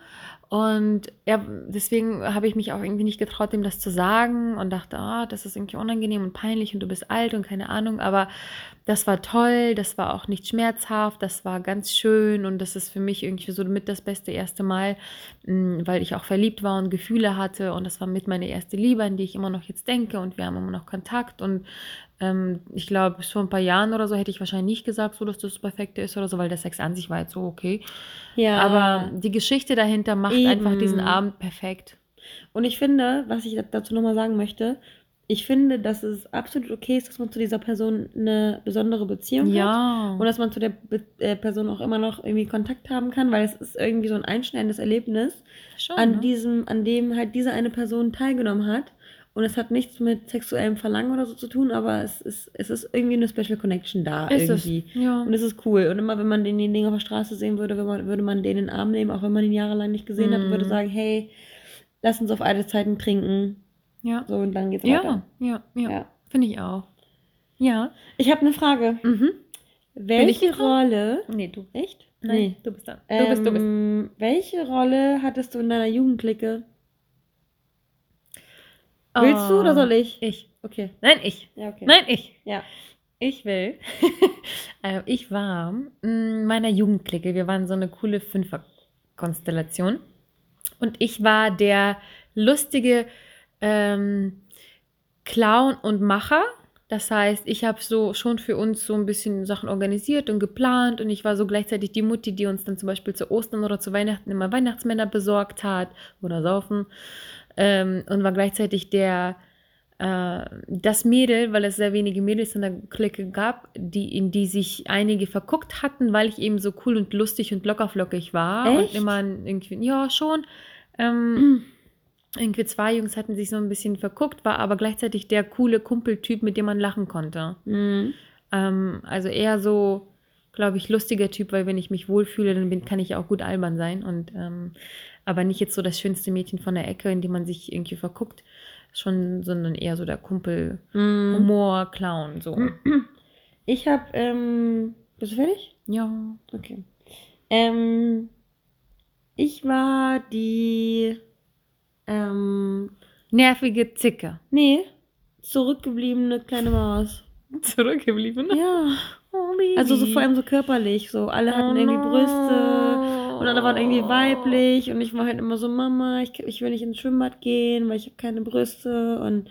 Und er, deswegen habe ich mich auch irgendwie nicht getraut, ihm das zu sagen und dachte, ah, das ist irgendwie unangenehm und peinlich und du bist alt und keine Ahnung. Aber das war toll, das war auch nicht schmerzhaft, das war ganz schön und das ist für mich irgendwie so mit das beste erste Mal, mh, weil ich auch verliebt war und Gefühle hatte und das war mit meine erste Liebe, an die ich immer noch jetzt denke und wir haben immer noch Kontakt und ähm, ich glaube, bis vor ein paar Jahren oder so hätte ich wahrscheinlich nicht gesagt, so dass das das Perfekte ist oder so, weil der Sex an sich war jetzt so okay. Ja. Aber die Geschichte dahinter macht Eben. einfach diesen Abend perfekt. Und ich finde, was ich dazu nochmal sagen möchte, ich finde, dass es absolut okay ist, dass man zu dieser Person eine besondere Beziehung hat. Ja. Und dass man zu der Be äh, Person auch immer noch irgendwie Kontakt haben kann, weil es ist irgendwie so ein einschneidendes Erlebnis, Schon, an ne? diesem, an dem halt diese eine Person teilgenommen hat. Und es hat nichts mit sexuellem Verlangen oder so zu tun, aber es ist, es ist irgendwie eine Special Connection da ist es. irgendwie. Ja. Und es ist cool. Und immer, wenn man denjenigen auf der Straße sehen würde, würde man, würde man den in den Arm nehmen, auch wenn man ihn jahrelang nicht gesehen hat, und würde Mhm. sagen, hey, lass uns auf alte Zeiten trinken. ja. So, und dann geht's Ja, weiter. ja, ja. Ja. Finde ich auch. Ja. Ich habe eine Frage. Mhm. Welche? Rolle. Nee, du. Echt? Nein, du bist da. Du bist, du bist. Ähm, Welche Rolle hattest du in deiner Jugendclique? Willst du oder soll ich? Ich. Okay. Nein, ich. Ja, okay. Nein, ich. Ja. Ich will. äh, ich war in meiner Jugendclique. Wir waren so eine coole Fünfer-Konstellation. Und ich war der lustige ähm, Clown und Macher. Das heißt, ich habe so schon für uns so ein bisschen Sachen organisiert und geplant und ich war so gleichzeitig die Mutti, die uns dann zum Beispiel zu Ostern oder zu Weihnachten immer Weihnachtsmänner besorgt hat oder saufen ähm, und war gleichzeitig der äh, das Mädel, weil es sehr wenige Mädels in der Clique gab, die, in die sich einige verguckt hatten, weil ich eben so cool und lustig und lockerflockig war. Echt? Und immer irgendwie, ja, schon. Ähm, irgendwie zwei Jungs hatten sich so ein bisschen verguckt, war aber gleichzeitig der coole Kumpeltyp, mit dem man lachen konnte. Mhm. Ähm, also eher so, glaube ich, lustiger Typ, weil wenn ich mich wohlfühle, dann bin, kann ich auch gut albern sein. Und ähm, aber nicht jetzt so das schönste Mädchen von der Ecke, in die man sich irgendwie verguckt. Schon, sondern eher so der Kumpel, Mhm. Humor, Clown, so. Ich habe, ähm, bist du fertig? Ja. Okay. Ähm, ich war die, ähm, Nervige Zicke. nee, zurückgebliebene kleine Maus. Zurückgeblieben. Ja. Oh. Also so vor allem so körperlich, so alle hatten irgendwie Oh no. Und alle waren irgendwie weiblich und ich war halt immer so Mama, ich, ich will nicht ins Schwimmbad gehen, weil ich habe keine Brüste und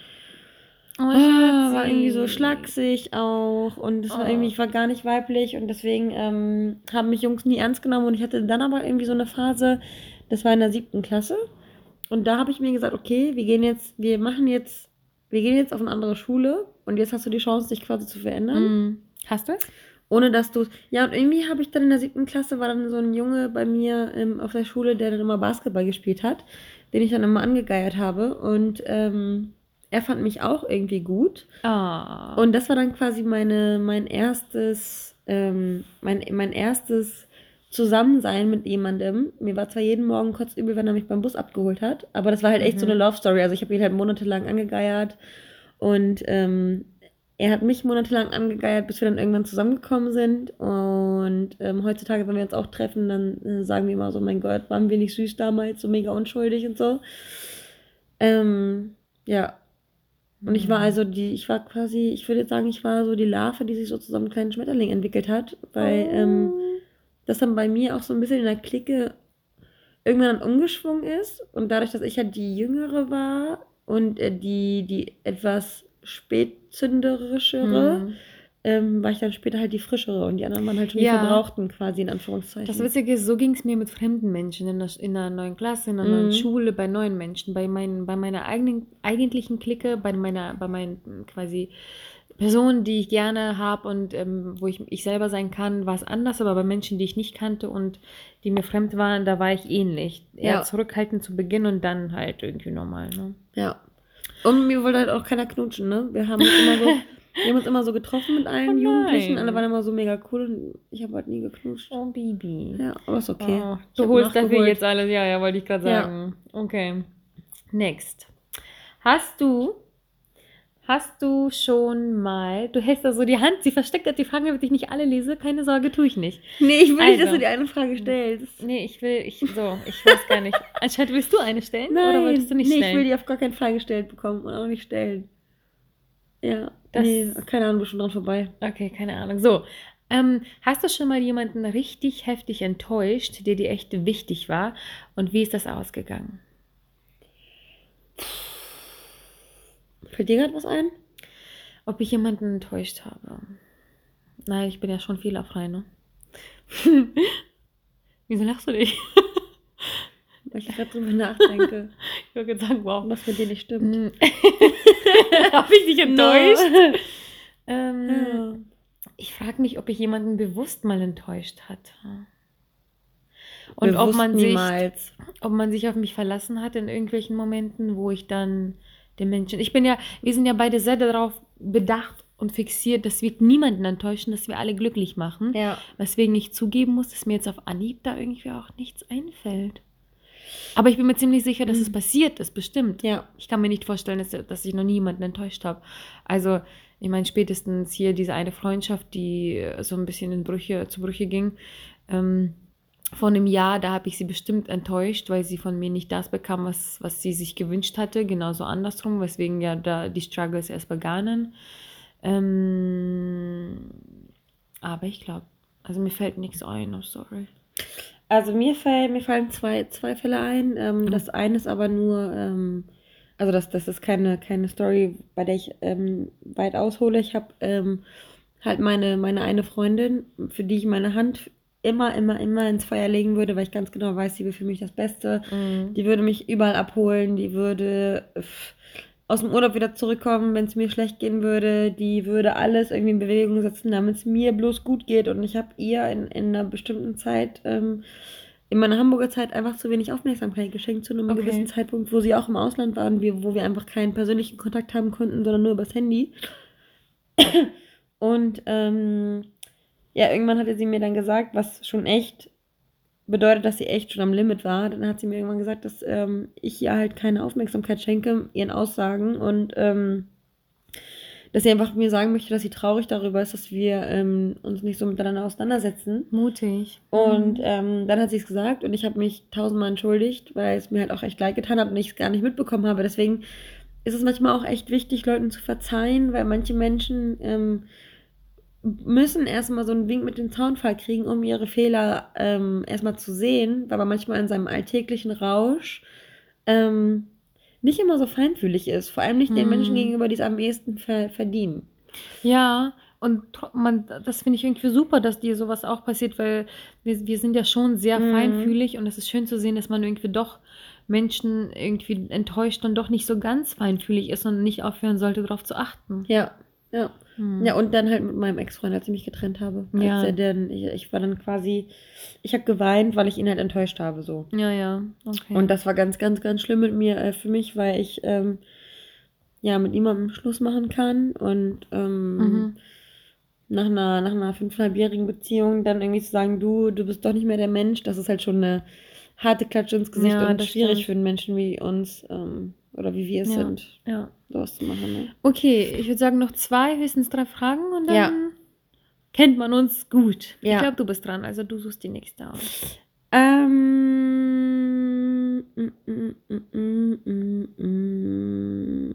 Oh, ah, war irgendwie so schlaksig auch und es war Oh. irgendwie, ich war gar nicht weiblich und deswegen ähm, haben mich Jungs nie ernst genommen und ich hatte dann aber irgendwie so eine Phase, das war in der siebten Klasse und da habe ich mir gesagt, okay, wir gehen jetzt, wir machen jetzt, wir gehen jetzt auf eine andere Schule und jetzt hast du die Chance, dich quasi zu verändern. Mm. Hast du es? Ohne dass du. Ja, und irgendwie habe ich dann in der siebten Klasse war dann so ein Junge bei mir ähm, auf der Schule, der dann immer Basketball gespielt hat, den ich dann immer angegeiert habe. Und ähm, er fand mich auch irgendwie gut. Oh. Und das war dann quasi meine, mein erstes, ähm, mein, mein erstes Zusammensein mit jemandem. Mir war zwar jeden Morgen kurz übel, wenn er mich beim Bus abgeholt hat, aber das war halt echt so Mhm. eine Love Story. Also ich habe ihn halt monatelang angegeiert und ähm, er hat mich monatelang angegeiert, bis wir dann irgendwann zusammengekommen sind. Und ähm, heutzutage, wenn wir uns auch treffen, dann äh, sagen wir immer so, mein Gott, waren wir nicht süß damals, so mega unschuldig und so. Ähm, ja. Und ich war Mhm. also die, ich war quasi, ich würde jetzt sagen, ich war so die Larve, die sich so zu so einem kleinen Schmetterling entwickelt hat, weil ähm, das dann bei mir auch so ein bisschen in der Clique irgendwann dann umgeschwungen ist. Und dadurch, dass ich halt die Jüngere war und äh, die, die etwas spätzünderischere, Mhm. ähm, war ich dann später halt die frischere und die anderen waren halt schon die Ja. Verbrauchten quasi in Anführungszeichen. Das Witzige ist, so ging es mir mit fremden Menschen in, der, in einer neuen Klasse, in einer neuen Mhm. Schule, bei neuen Menschen, bei, meinen, bei meiner eigenen, eigentlichen Clique, bei meiner, bei meinen quasi Personen, die ich gerne habe und ähm, wo ich ich selber sein kann, war es anders, aber bei Menschen, die ich nicht kannte und die mir fremd waren, da war ich ähnlich. Eher Ja. zurückhaltend zu Beginn und dann halt irgendwie normal, ne? Ja. Und mir wollte halt auch keiner knutschen, ne? Wir haben uns immer so, wir haben uns immer so getroffen mit allen Oh Jugendlichen, alle waren immer so mega cool und ich habe halt nie geknutscht. Oh, Baby. Ja, aber ist okay. Oh, du holst dafür jetzt alles, ja, ja, wollte ich gerade Ja. sagen. Okay. Next. Hast du, hast du schon mal, du hältst da so die Hand, sie versteckt hat die Fragen, damit ich nicht alle lese. Keine Sorge, tue ich nicht. Nee, ich will nicht, dass Also. du die eine Frage stellst. Nee, ich will, ich, so, ich weiß gar nicht. Anscheinend willst du eine stellen? oder wolltest du nicht nee, stellen? ich will die auf gar keinen Fall gestellt bekommen und auch nicht stellen. Ja, Das- nee, keine Ahnung, bist schon dran vorbei. Okay, keine Ahnung. So, ähm, hast du schon mal jemanden richtig heftig enttäuscht, der dir echt wichtig war? Und wie ist das ausgegangen? Fällt dir gerade was ein? Ob ich jemanden enttäuscht habe? Nein, ich bin ja schon fehlerfrei, ne? Wieso lachst du dich? Weil ich gerade drüber nachdenke, Ich wollte gerade sagen, wow. was mit dir nicht stimmt. Mm. Habe ich dich enttäuscht? No. Ähm, Ja. Ich frage mich, ob ich jemanden bewusst mal enttäuscht hatte. Und ob man, sich, ob man sich auf mich verlassen hat in irgendwelchen Momenten, wo ich dann den Menschen. Ich bin ja, wir sind ja beide sehr darauf bedacht und fixiert, dass wir niemanden enttäuschen, dass wir alle glücklich machen. Ja. Weswegen ich zugeben muss, dass mir jetzt auf Anhieb da irgendwie auch nichts einfällt. Aber ich bin mir ziemlich sicher, dass es Mhm. passiert ist, bestimmt. Ja. Ich kann mir nicht vorstellen, dass, dass ich noch niemanden enttäuscht habe. Also, ich meine, spätestens hier diese eine Freundschaft, die so ein bisschen in Brüche, zu Brüche ging, ähm, vor einem Jahr, da habe ich sie bestimmt enttäuscht, weil sie von mir nicht das bekam, was, was sie sich gewünscht hatte. Genauso andersrum, weswegen ja da die Struggles erst begannen. Ähm, aber ich glaube, also mir fällt nichts ein, I'm sorry. Also mir, fall, mir fallen zwei, zwei Fälle ein. Ähm, Mhm. Das eine ist aber nur, ähm, also das, das ist keine, keine Story, bei der ich ähm, weit aushole. Ich habe ähm, halt meine, meine eine Freundin, für die ich meine Hand immer, immer, immer ins Feuer legen würde, weil ich ganz genau weiß, sie will für mich das Beste. Mhm. Die würde mich überall abholen, die würde aus dem Urlaub wieder zurückkommen, wenn es mir schlecht gehen würde. Die würde alles irgendwie in Bewegung setzen, damit es mir bloß gut geht. Und ich habe ihr in, in einer bestimmten Zeit, ähm, in meiner Hamburger Zeit, einfach zu wenig Aufmerksamkeit geschenkt, zu einem Okay. gewissen Zeitpunkt, wo sie auch im Ausland waren, wo wir einfach keinen persönlichen Kontakt haben konnten, sondern nur übers Handy. Und ähm, ja, irgendwann hatte sie mir dann gesagt, was schon echt bedeutet, dass sie echt schon am Limit war. Dann hat sie mir irgendwann gesagt, dass ähm, ich ihr halt keine Aufmerksamkeit schenke, ihren Aussagen und ähm, dass sie einfach mir sagen möchte, dass sie traurig darüber ist, dass wir ähm, uns nicht so miteinander auseinandersetzen. Mutig. Und Mhm. ähm, dann hat sie es gesagt und ich habe mich tausendmal entschuldigt, weil es mir halt auch echt leid getan hat und ich es gar nicht mitbekommen habe. Deswegen ist es manchmal auch echt wichtig, Leuten zu verzeihen, weil manche Menschen ähm, müssen erstmal so einen Wink mit dem Zaunfall kriegen, um ihre Fehler ähm, erstmal zu sehen, weil man manchmal in seinem alltäglichen Rausch ähm, nicht immer so feinfühlig ist. Vor allem nicht den. Menschen gegenüber, die es am ehesten ver verdienen. Ja, und man, das finde ich irgendwie super, dass dir sowas auch passiert, weil wir, wir sind ja schon sehr Mhm. feinfühlig und es ist schön zu sehen, dass man irgendwie doch Menschen irgendwie enttäuscht und doch nicht so ganz feinfühlig ist und nicht aufhören sollte, darauf zu achten. Ja, ja. Hm. Ja, und dann halt mit meinem Ex-Freund, als ich mich getrennt habe. Als Ja. er dann, ich, ich war dann quasi, ich habe geweint, weil ich ihn halt enttäuscht habe, so. Ja, ja, okay. Und das war ganz, ganz, ganz schlimm mit mir, äh, für mich, weil ich ähm, ja mit niemandem Schluss machen kann und ähm, Mhm. nach einer, nach einer fünfeinhalbjährigen Beziehung dann irgendwie zu sagen, du, du bist doch nicht mehr der Mensch, das ist halt schon eine harte Klatsche ins Gesicht Ja, und das schwierig stimmt. für einen Menschen wie uns ähm, oder wie wir es Ja. sind, ja. Sowas zu machen. Ne? Okay, ich würde sagen, noch zwei, höchstens drei Fragen und dann Ja. kennt man uns gut. Ich Ja. glaube, du bist dran, also du suchst die nächste aus. Ähm, mm.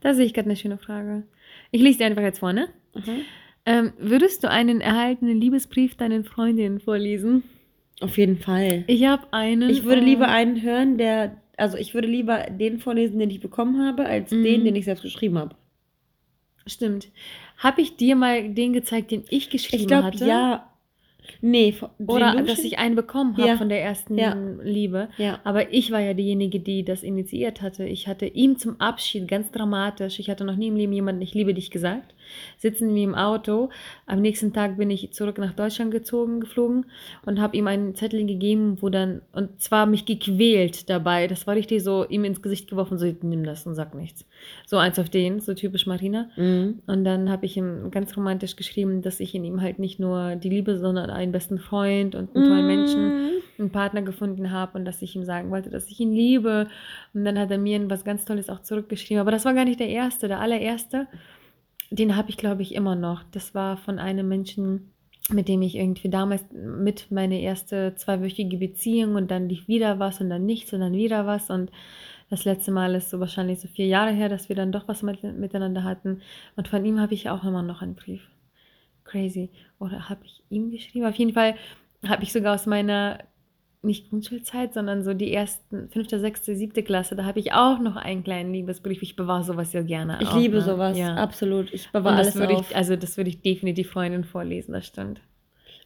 Da sehe ich gerade eine schöne Frage. Ich lese dir einfach jetzt vor, ne? Aha. Ähm, würdest du einen erhaltenen Liebesbrief deinen Freundinnen vorlesen? Auf jeden Fall. Ich habe einen. Ich würde äh, lieber einen hören, der, also ich würde lieber den vorlesen, den ich bekommen habe, als Mhm. den, den ich selbst geschrieben habe. Stimmt. Habe ich dir mal den gezeigt, den ich geschrieben Ich glaube, hatte? ja. Nee, Oder dass ich einen bekommen habe Ja. von der ersten Ja. Liebe. Ja. Aber ich war ja diejenige, die das initiiert hatte. Ich hatte ihm zum Abschied ganz dramatisch, ich hatte noch nie im Leben jemanden, ich liebe dich gesagt, sitzen wir im Auto. Am nächsten Tag bin ich zurück nach Deutschland gezogen, geflogen und habe ihm einen Zettel gegeben, wo dann, und zwar mich gequält dabei. Das war richtig so, ihm ins Gesicht geworfen, so nimm das und sag nichts. So eins auf den, so typisch Marina. Mhm. Und dann habe ich ihm ganz romantisch geschrieben, dass ich in ihm halt nicht nur die Liebe, sondern einen besten Freund und einen tollen Menschen Mhm. einen Partner gefunden habe und dass ich ihm sagen wollte, dass ich ihn liebe. Und dann hat er mir was ganz Tolles auch zurückgeschrieben. Aber das war gar nicht der erste. Der allererste, den habe ich, glaube ich, immer noch. Das war von einem Menschen, mit dem ich irgendwie damals mit meine erste zweiwöchige Beziehung und dann lief wieder was und dann nichts und dann wieder was. Und das letzte Mal ist so wahrscheinlich so vier Jahre her, dass wir dann doch was mit, miteinander hatten. Und von ihm habe ich auch immer noch einen Brief. Crazy. Oder habe ich ihm geschrieben? Auf jeden Fall habe ich sogar aus meiner nicht Grundschulzeit, sondern so die ersten fünfte, sechste, siebte Klasse, da habe ich auch noch einen kleinen Liebesbrief. Ich bewahre sowas ja gerne. Ich auch, liebe ne? sowas, Ja. absolut. Ich bewahre alles würde auf. ich, also das würde ich definitiv Freundin vorlesen, das stimmt.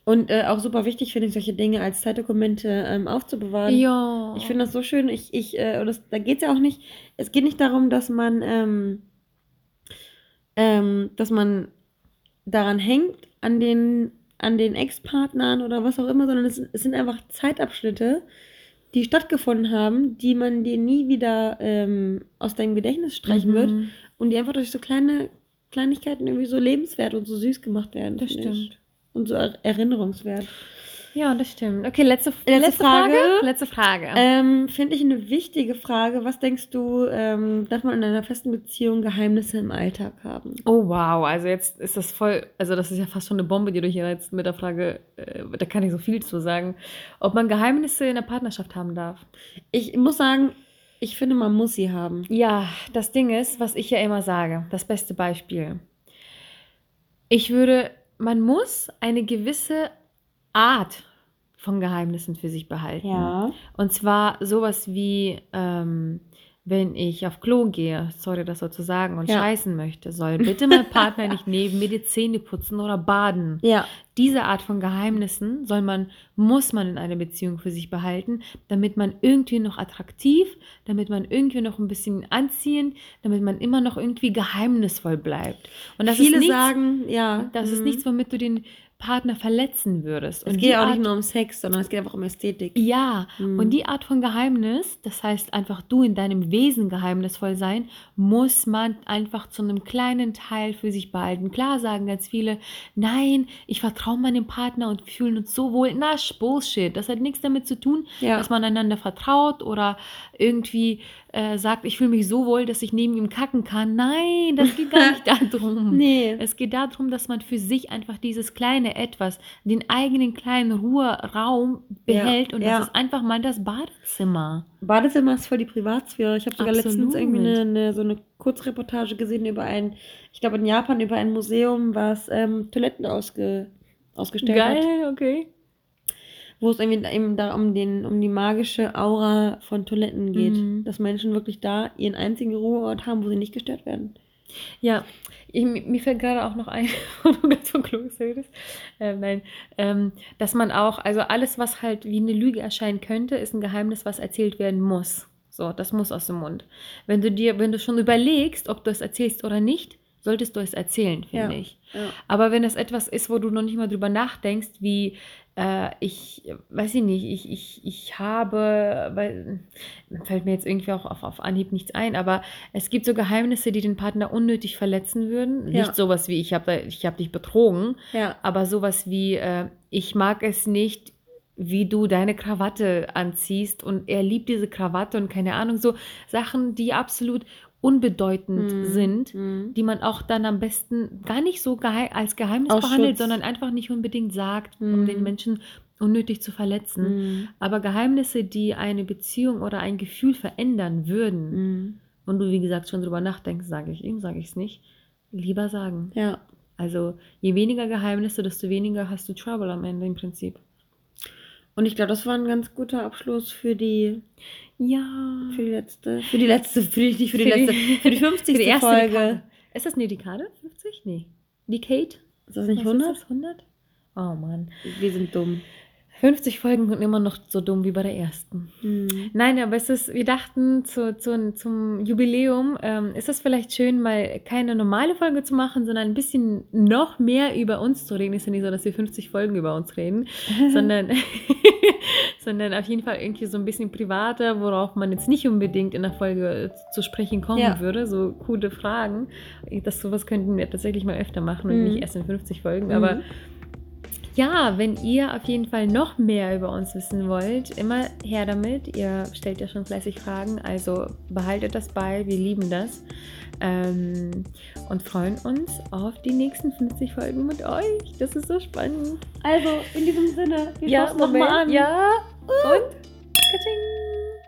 Und äh, auch super wichtig finde ich, solche Dinge als Zeitdokumente ähm, aufzubewahren. Ja. Ich finde das so schön. Ich, ich, äh, das, da geht es ja auch nicht. Es geht nicht darum, dass man, ähm, ähm, dass man daran hängt, an den, an den Ex-Partnern oder was auch immer, sondern es, es sind einfach Zeitabschnitte, die stattgefunden haben, die man dir nie wieder ähm, aus deinem Gedächtnis streichen wird Mhm. und die einfach durch so kleine Kleinigkeiten irgendwie so lebenswert und so süß gemacht werden. Das finde ich. stimmt. Und so er erinnerungswert. Ja, das stimmt. Okay, letzte, Letzte letzte, Frage. Frage. Letzte Frage. Ähm, Finde ich eine wichtige Frage. Was denkst du, ähm, darf man in einer festen Beziehung Geheimnisse im Alltag haben? Oh wow, also jetzt ist das voll, also das ist ja fast schon eine Bombe, die du hier jetzt mit der Frage, äh, da kann ich so viel zu sagen, ob man Geheimnisse in der Partnerschaft haben darf. Ich muss sagen, ich finde, man muss sie haben. Ja, das Ding ist, was ich ja immer sage, das beste Beispiel. Ich würde, man muss eine gewisse Art von Geheimnissen für sich behalten. Und zwar sowas wie, ähm, wenn ich auf Klo gehe, sorry, das so zu sagen, und Ja. scheißen möchte, soll bitte mein Partner nicht neben mir die Zähne putzen oder baden. Ja. Diese Art von Geheimnissen soll man, muss man in einer Beziehung für sich behalten, damit man irgendwie noch attraktiv, damit man irgendwie noch ein bisschen anziehend, damit man immer noch irgendwie geheimnisvoll bleibt. Und das Viele ist nichts, sagen, ja. das ist mhm. nichts, womit du den Partner verletzen würdest. Es Und geht die ja auch Art- nicht nur um Sex, sondern es geht einfach um Ästhetik. ja, Mhm. und die Art von Geheimnis, das heißt einfach du in deinem Wesen geheimnisvoll sein, muss man einfach zu einem kleinen Teil für sich behalten. Klar sagen ganz viele, nein, ich vertraue meinem Partner und fühlen uns so wohl. Na, Bullshit. Das hat nichts damit zu tun, Ja. dass man einander vertraut oder irgendwie äh, sagt, ich fühle mich so wohl, dass ich neben ihm kacken kann. Nein, das geht gar nicht darum. Nee. Es geht darum, dass man für sich einfach dieses kleine Etwas, den eigenen kleinen Ruheraum behält und ja. das ist einfach mal das Badezimmer. Badezimmer ist voll die Privatsphäre. Ich habe sogar letztens Absolut. irgendwie eine, eine, so eine Kurzreportage gesehen über ein, ich glaube in Japan, über ein Museum, was ähm, Toiletten ausge, ausgestellt hat. okay. Wo es irgendwie eben da um, den, um die magische Aura von Toiletten geht. Mhm. Dass Menschen wirklich da ihren einzigen Ruheort haben, wo sie nicht gestört werden. Ja, ich, mir fällt gerade auch noch ein, wo du ganz von Klo redest, äh, nein, ähm, dass man auch, also alles, was halt wie eine Lüge erscheinen könnte, ist ein Geheimnis, was erzählt werden muss. So, das muss aus dem Mund. Wenn du dir, wenn du schon überlegst, ob du es erzählst oder nicht, solltest du es erzählen, finde Ja. ich. Ja. Aber wenn es etwas ist, wo du noch nicht mal drüber nachdenkst, wie äh, ich, weiß ich nicht, ich, ich, ich habe, weil, fällt mir jetzt irgendwie auch auf, auf Anhieb nichts ein, aber es gibt so Geheimnisse, die den Partner unnötig verletzen würden. Ja. Nicht sowas wie, ich habe ich hab dich betrogen, Ja. aber sowas wie, äh, ich mag es nicht, wie du deine Krawatte anziehst und er liebt diese Krawatte und keine Ahnung, so Sachen, die absolut unbedeutend Mhm. sind Mhm. die man auch dann am besten gar nicht so geheim, als Geheimnis Aus behandelt, Schutz. sondern einfach nicht unbedingt sagt, um Mhm. den Menschen unnötig zu verletzen. Mhm. Aber Geheimnisse, die eine Beziehung oder ein Gefühl verändern würden, Mhm. und du, wie gesagt, schon drüber nachdenkst, sage ich ihm, sage ich es nicht, lieber sagen. Ja. Also je weniger Geheimnisse, desto weniger hast du Trouble am Ende im Prinzip. Und ich glaube, das war ein ganz guter Abschluss für die, Ja. für die letzte, für die letzte, für die, nicht für die Für die- letzte, für die 50. Für die erste Folge. Dekade. Ist das eine Dekade? 50? Nee. Decade? Ist das nicht Was 100? Ist das 100? Oh Mann. Wir sind dumm. 50 Folgen und immer noch so dumm wie bei der ersten. Mhm. Nein, aber es ist, wir dachten zu, zu, zum Jubiläum, ähm, ist es vielleicht schön, mal keine normale Folge zu machen, sondern ein bisschen noch mehr über uns zu reden. Ist ja nicht so, dass wir 50 Folgen über uns reden, sondern, sondern auf jeden Fall irgendwie so ein bisschen privater, worauf man jetzt nicht unbedingt in der Folge zu sprechen kommen Ja. würde. So coole Fragen. Das sowas könnten wir tatsächlich mal öfter machen und Mhm. nicht erst in 50 Folgen. Mhm. Aber ja, wenn ihr auf jeden Fall noch mehr über uns wissen wollt, immer her damit. Ihr stellt ja schon fleißig Fragen, also behaltet das bei. Wir lieben das. Ähm, und freuen uns auf die nächsten 50 Folgen mit euch. Das ist so spannend. Also, in diesem Sinne, wir Ja, stoßen noch mal Moment. an. Ja. Und? Katsching.